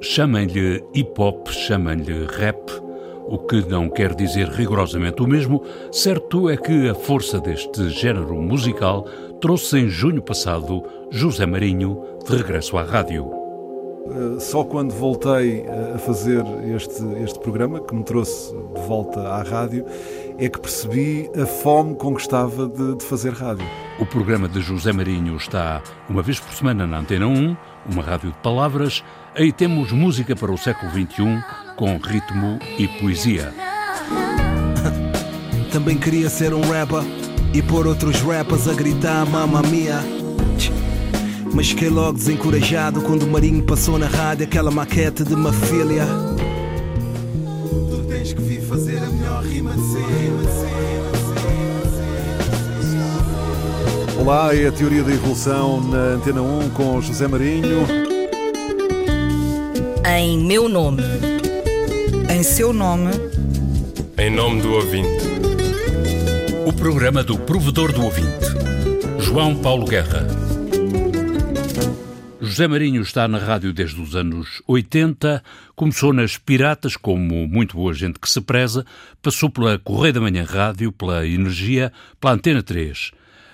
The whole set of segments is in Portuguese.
Chamem-lhe hip hop, chamem-lhe rap, o que não quer dizer rigorosamente o mesmo, certo é que a força deste género musical trouxe em junho passado José Marinho de regresso à rádio. Eh, só quando voltei eh, a fazer este, este programa, que me trouxe de volta à rádio, é que percebi a fome com que estava de, de fazer rádio. O programa de José Marinho está uma vez por semana na Antena 1, uma rádio de palavras. Aí temos música para o século XXI com ritmo e poesia. Também queria ser um rapper e pôr outros rappers a gritar mamma mia. Mas fiquei logo desencorajado quando o Marinho passou na rádio aquela maquete de uma filha. Olá, é a Teoria da Evolução na Antena 1 com José Marinho. Em meu nome. Em seu nome. Em nome do ouvinte. O programa do provedor do ouvinte. João Paulo Guerra. José Marinho está na rádio desde os anos 80, começou nas Piratas, como muito boa gente que se preza, passou pela Correia da Manhã Rádio, pela Energia, pela Antena 3.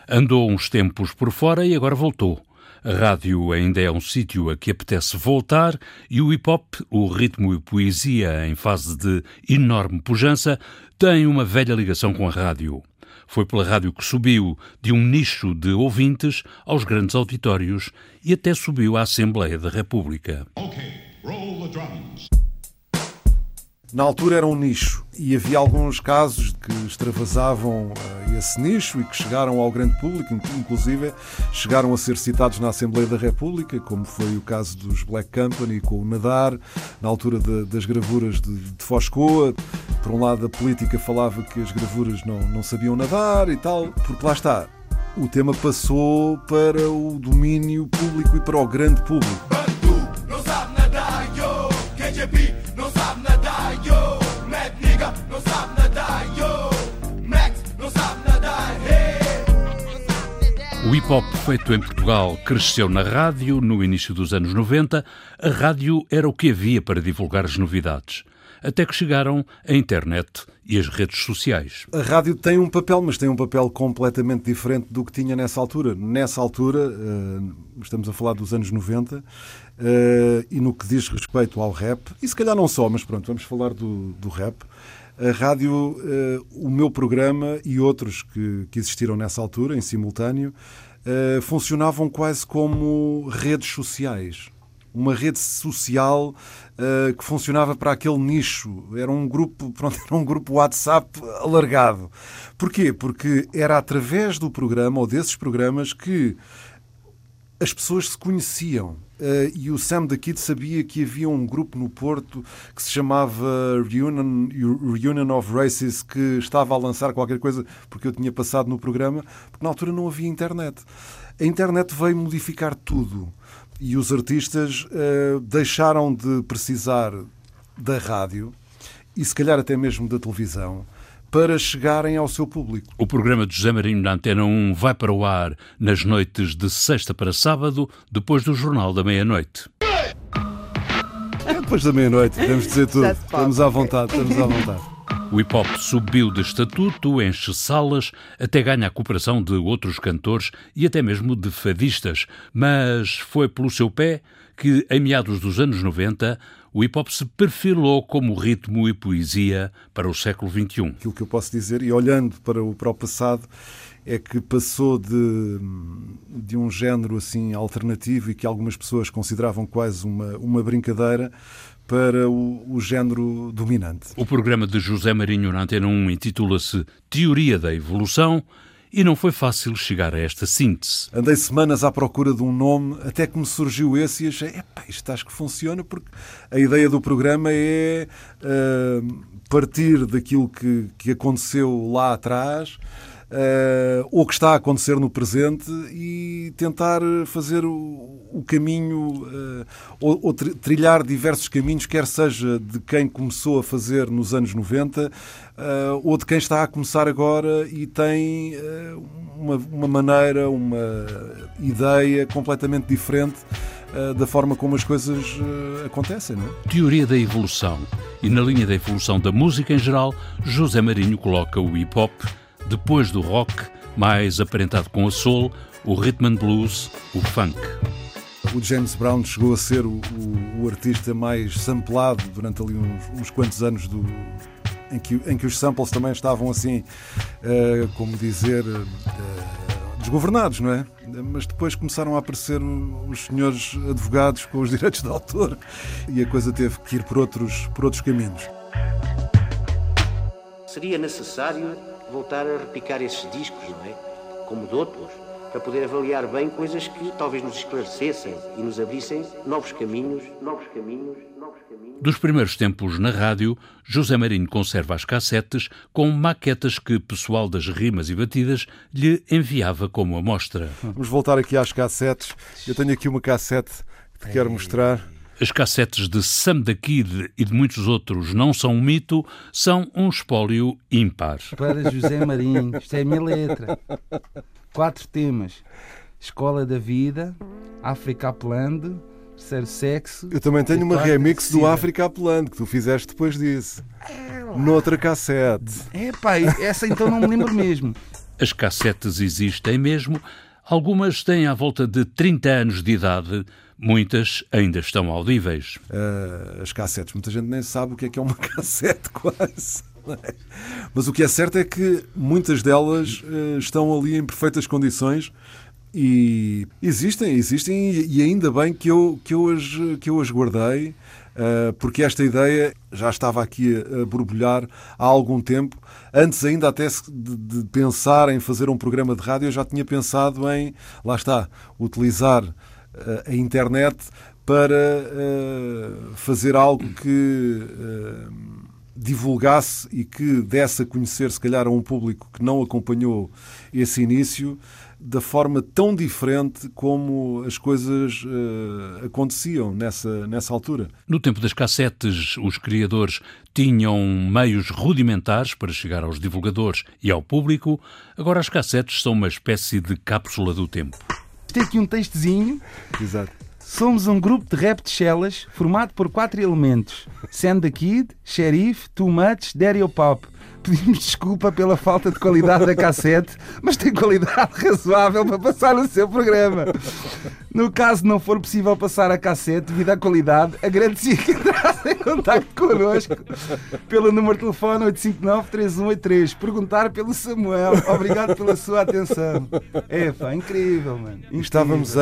Andou uns tempos por fora e agora voltou. A rádio ainda é um sítio a que apetece voltar e o hip hop, o ritmo e poesia em fase de enorme pujança, tem uma velha ligação com a rádio. Foi pela rádio que subiu de um nicho de ouvintes aos grandes auditórios e até subiu à Assembleia da República. Na altura era um nicho e havia alguns casos que extravasavam uh, esse nicho e que chegaram ao grande público, inclusive chegaram a ser citados na Assembleia da República, como foi o caso dos Black Company com o Nadar, na altura de, das gravuras de, de Foscoa. Por um lado, a política falava que as gravuras não, não sabiam nadar e tal, porque lá está, o tema passou para o domínio público e para o grande público. Hip hop feito em Portugal cresceu na rádio no início dos anos 90. A rádio era o que havia para divulgar as novidades. Até que chegaram a internet e as redes sociais. A rádio tem um papel, mas tem um papel completamente diferente do que tinha nessa altura. Nessa altura, eh, estamos a falar dos anos 90, eh, e no que diz respeito ao rap, e se calhar não só, mas pronto, vamos falar do, do rap. A rádio, o meu programa e outros que, que existiram nessa altura, em simultâneo, uh, funcionavam quase como redes sociais. Uma rede social uh, que funcionava para aquele nicho. Era um grupo, pronto, era um grupo WhatsApp alargado. Porquê? Porque era através do programa ou desses programas que as pessoas se conheciam. Uh, e o Sam da Kid sabia que havia um grupo no Porto que se chamava Reunion, Reunion of Races que estava a lançar qualquer coisa porque eu tinha passado no programa, porque na altura não havia internet. A internet veio modificar tudo e os artistas uh, deixaram de precisar da rádio e se calhar até mesmo da televisão para chegarem ao seu público. O programa de José Marinho na Antena 1 vai para o ar nas noites de sexta para sábado, depois do Jornal da Meia-Noite. É depois da meia-noite, podemos dizer tudo. Estamos à vontade, estamos à vontade. O hip hop subiu de estatuto, enche salas, até ganha a cooperação de outros cantores e até mesmo de fadistas. Mas foi pelo seu pé que, em meados dos anos 90, o hip hop se perfilou como ritmo e poesia para o século XXI. Aquilo que eu posso dizer, e olhando para o, para o passado, é que passou de, de um género assim alternativo e que algumas pessoas consideravam quase uma, uma brincadeira para o, o, género dominante. O programa de José Marinho na Antena 1 intitula-se Teoria da Evolução e não foi fácil chegar a esta síntese. Andei semanas à procura de um nome, até que me surgiu esse e achei, epá, isto acho que funciona, porque a ideia do programa é uh, partir daquilo que, que aconteceu lá atrás uh, ou que está a acontecer no presente e tentar fazer o, o caminho uh, ou, ou, trilhar diversos caminhos, quer seja de quem começou a fazer nos anos 90 uh, eh, ou de quem está a começar agora e tem uma, uma maneira, uma ideia completamente diferente da forma como as coisas acontecem. Não é? Teoria da evolução. E na linha da evolução da música em geral, José Marinho coloca o hip hop, depois do rock, mais aparentado com a soul, o rhythm and blues, o funk. O James Brown chegou a ser o, o, o artista mais samplado durante ali uns, uns quantos anos do, em, que, em que os samples também estavam assim, uh, como dizer, uh, desgovernados, não é? Mas depois começaram a aparecer os senhores advogados com os direitos de autor e a coisa teve que ir por outros, por outros caminhos. Seria necessário voltar a repicar esses discos, não é? Como de outros para poder avaliar bem coisas que talvez nos esclarecessem e nos abrissem novos caminhos, novos caminhos, novos caminhos. Dos primeiros tempos na rádio, José Marinho conserva as cassetes com maquetas que pessoal das rimas e batidas lhe enviava como amostra. Vamos voltar aqui às cassetes. Eu tenho aqui uma cassete que te quero mostrar. As cassetes de Sam da Kid e de muitos outros não são um mito, são um espólio ímpar. Para José Marinho, isto é a minha letra quatro temas: Escola da Vida, África Apelando, Terceiro Sexo. Eu também tenho uma remix do África Apelando que tu fizeste depois disso. Noutra cassete. É pá, essa então não me lembro mesmo. As cassetes existem mesmo. Algumas têm à volta de 30 anos de idade, muitas ainda estão audíveis. Uh, as cassetes, muita gente nem sabe o que é que é uma cassete, quase. Mas o que é certo é que muitas delas uh, estão ali em perfeitas condições e existem, existem e ainda bem que eu, que eu, as, que eu as guardei, uh, porque esta ideia já estava aqui a, a borbulhar há algum tempo. Antes ainda até de, de, pensar em fazer um programa de rádio, eu já tinha pensado em, lá está, utilizar a internet para fazer algo que divulgasse e que desse a conhecer, se calhar, a um público que não acompanhou esse início, da forma tão diferente como as coisas uh, aconteciam nessa, nessa altura. No tempo das cassetes, os criadores tinham meios rudimentares para chegar aos divulgadores e ao público. Agora as cassetes são uma espécie de cápsula do tempo. Tem aqui um textozinho. Exato. Somos um grupo de rap de chelas formado por quatro elementos: the Kid, Sheriff, Too Much, Daddy Pop pedimos desculpa pela falta de qualidade da cassete, mas tem qualidade razoável para passar no seu programa. No caso não for possível passar a cassete devido à qualidade, agradecia que entrasse em contato connosco pelo número de telefone 859-3183. Perguntar pelo Samuel. Obrigado pela sua atenção. É, incrível, mano. Incrível. Estávamos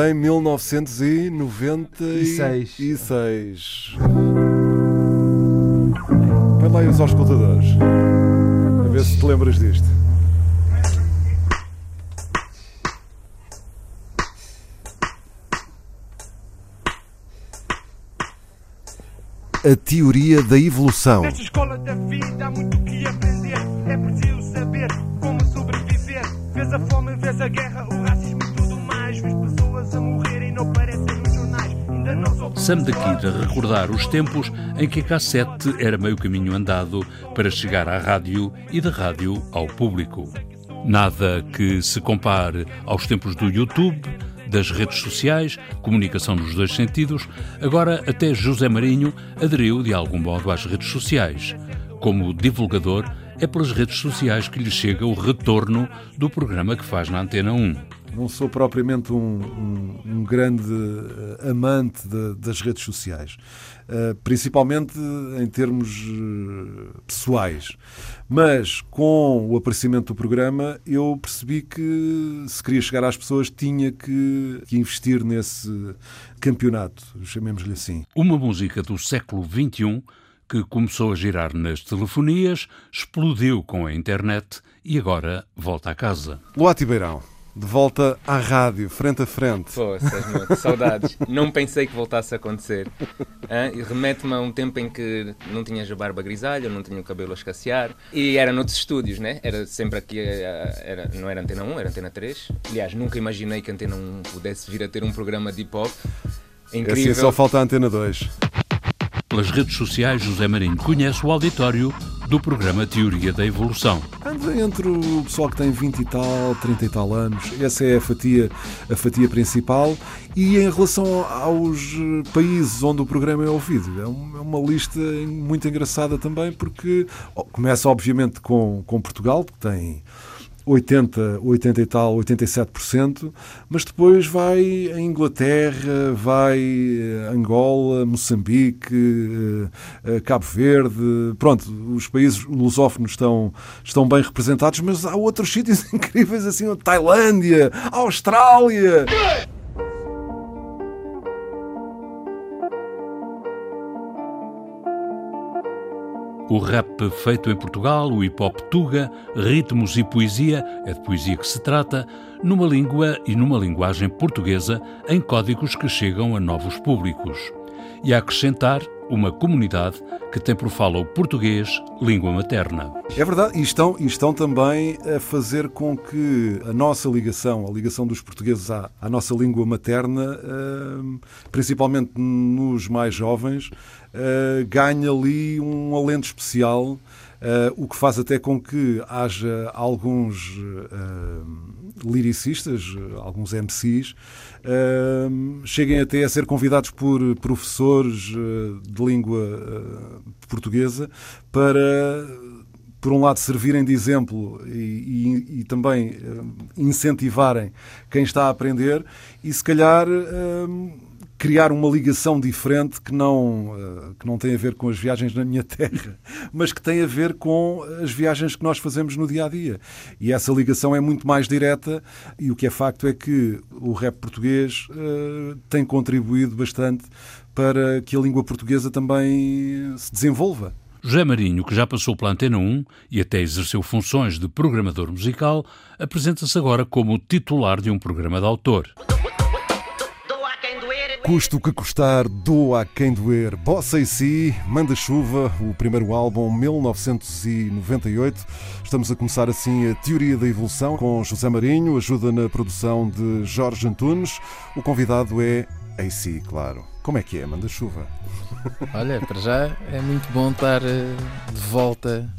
em 1996. E seis. Põe lá aí os auscultadores ver se te lembras disto. A teoria da evolução. Nesta escola da vida há muito que aprender. É preciso saber como sobreviver. Vês a fome, vês a guerra, o Sam daqui a recordar os tempos em que a cassete era meio caminho andado para chegar à rádio e da rádio ao público. Nada que se compare aos tempos do YouTube, das redes sociais, comunicação nos dois sentidos, agora até José Marinho aderiu de algum modo às redes sociais. Como divulgador, é pelas redes sociais que lhe chega o retorno do programa que faz na Antena 1 não sou propriamente um, um, um grande eh, amante de, das redes sociais, uh, principalmente em termos uh, pessoais. Mas com o aparecimento do programa, eu percebi que se queria chegar às pessoas, tinha que, que investir nesse campeonato, chamemos-lhe assim. Uma música do século XXI que começou a girar nas telefonias, explodiu com a internet e agora volta a casa. Luati Beirão de volta à rádio, frente a frente. Poças, saudades. Não pensei que voltasse a acontecer. Remete-me a um tempo em que não tinhas a barba grisalha, não tinha o cabelo a escassear. E era noutros estúdios, né? Era sempre aqui, eh, era, não era Antena 1, era Antena 3. Aliás, nunca imaginei que a Antena 1 pudesse vir a ter um programa de hip hop. É Incrível. Assim só falta a Antena 2. Pelas redes sociais, José Marinho conhece o auditório do programa Teoria da Evolução. Entre o pessoal que tem 20 e tal, 30 e tal anos. Essa é a fatia, a fatia principal. E em relação aos países onde o programa é ouvido, é uma lista muito engraçada também, porque começa obviamente com, com Portugal, que tem 80, 80 e tal, 87%, mas depois vai a Inglaterra, vai Angola, Moçambique, eh, eh, Cabo Verde, pronto, os países lusófonos estão, estão bem representados, mas há outros sítios incríveis assim, Tailândia, Austrália. O rap feito em Portugal, o hip hop tuga, ritmos e poesia, é de poesia que se trata, numa língua e numa linguagem portuguesa, em códigos que chegam a novos públicos. E a acrescentar uma comunidade que tem por fala o português, língua materna. É verdade, e estão, e estão também a fazer com que a nossa ligação, a ligação dos portugueses à, à nossa língua materna, principalmente nos mais jovens, uh, ganhe ali um alento especial. Uh, o que faz até com que haja alguns uh, liricistas, alguns MCs, cheguem até a ser convidados por professores de língua portuguesa para por um lado, servirem de exemplo e, e, e, também incentivarem quem está a aprender, e se calhar criar uma ligação diferente que não, eh, que não tem a ver com as viagens na minha terra, mas que tem a ver com as viagens que nós fazemos no dia a dia. E essa ligação é muito mais direta, e o que é facto é que o rap português uh, tem contribuído bastante para que a língua portuguesa também se desenvolva. José Marinho, que já passou pela Antena 1 e até exerceu funções de programador musical, apresenta-se agora como titular de um programa de autor. Custo que custar, doa a quem doer. Bossa e Si, Manda Chuva, o primeiro álbum, 1998. Estamos a começar assim a Teoria da Evolução com José Marinho, ajuda na produção de Jorge Antunes. O convidado é AC, claro. Como é que é, Manda Chuva? Olha, para já é muito bom estar eh, de volta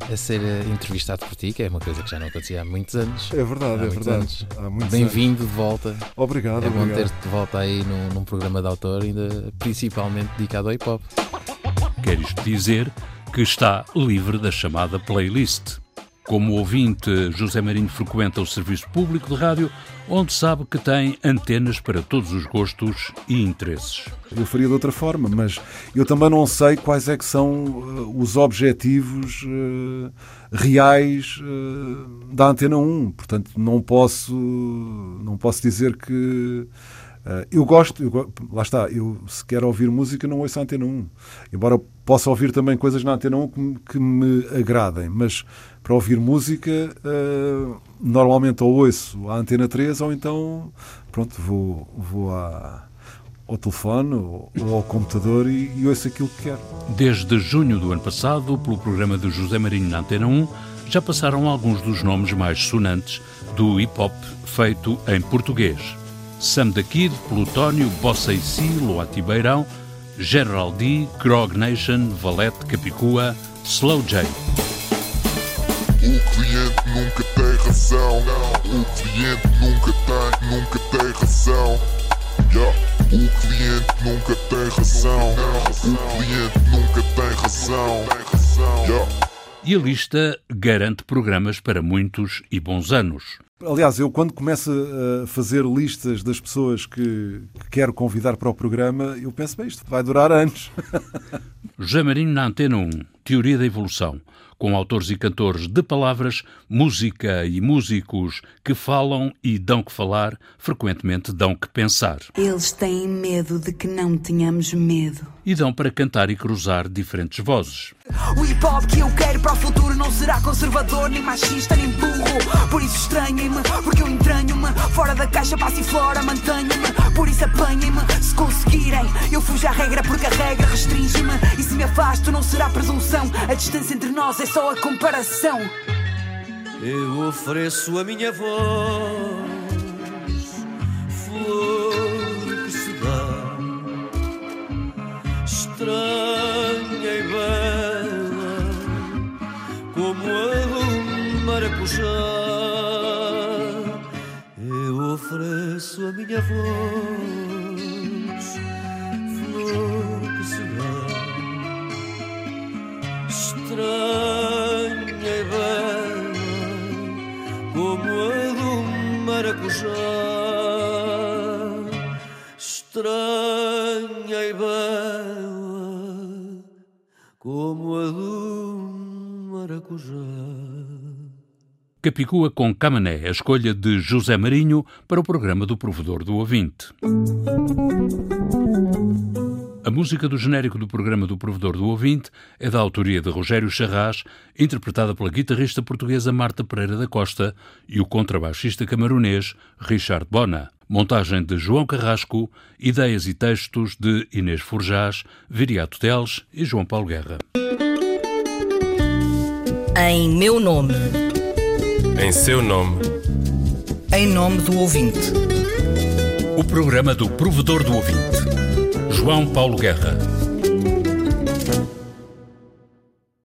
a ser eh, entrevistado por ti, que é uma coisa que já não acontecia há muitos anos. É verdade, é verdade. Bem-vindo de volta. Obrigado. É bom ter-te de volta aí num, num, programa de autor, ainda principalmente dedicado ao hip hop. Quer isto dizer que está livre da chamada playlist. Como ouvinte, José Marinho frequenta o serviço público de rádio, onde sabe que tem antenas para todos os gostos e interesses. Eu faria de outra forma, mas eu também não sei quais é que são uh, os objetivos uh, reais uh, da Antena 1. Portanto, não posso, não posso dizer que eu gosto, eu, lá está, eu se quero ouvir música não ouço a Antena 1. Embora possa ouvir também coisas na Antena 1 que, que me agradem, mas para ouvir música uh, normalmente ou ouço a Antena 3 ou então pronto, vou, vou à, ao telefone ou, ou ao computador e, e ouço aquilo que quero. Desde junho do ano passado, pelo programa de José Marinho na Antena 1, já passaram alguns dos nomes mais sonantes do hip-hop feito em português. Sam da Kid, Plutónio, Bossa e Si, Loati Beirão, General D, Grog Nation, Valete, Capicua, Slow J. O cliente nunca tem razão. O cliente nunca tem, nunca tem razão. Yeah. O cliente nunca tem razão. O cliente nunca tem razão. Yeah. E a lista garante programas para muitos e bons anos. Aliás, eu quando começo a fazer listas das pessoas que, que quero convidar para o programa, eu penso, bem, isto vai durar anos. José Marinho na Antena 1, Teoria da Evolução com autores e cantores de palavras, música e músicos que falam e dão que falar, frequentemente dão que pensar. Eles têm medo de que não tenhamos medo. E dão para cantar e cruzar diferentes vozes. O hip hop que eu quero para o futuro não será conservador, nem machista, nem burro. Por isso estranhem-me, porque eu entranho-me. Fora da caixa, passo e fora, mantenho-me. Por isso apanhem-me, se conseguirem. Eu fujo à regra porque a regra restringe-me. E se me afasto, não será presunção. A distância entre nós é só a comparação. Eu ofereço a minha voz, flor que se dá, estranha e bela, como a maracujá. Eu ofereço a minha voz, estranha e bela, como a do maracujá. Estranha e bela, como a do maracujá. Capicua com Camané, a escolha de José Marinho para o programa do Provedor do Ouvinte. A música do genérico do programa do Provedor do Ouvinte é da autoria de Rogério Charras, interpretada pela guitarrista portuguesa Marta Pereira da Costa e o contrabaixista camarunês Richard Bona. Montagem de João Carrasco, ideias e textos de Inês Forjás, Viriato Teles e João Paulo Guerra. Em meu nome. Em seu nome. Em nome do ouvinte. O programa do Provedor do Ouvinte. João Paulo Guerra.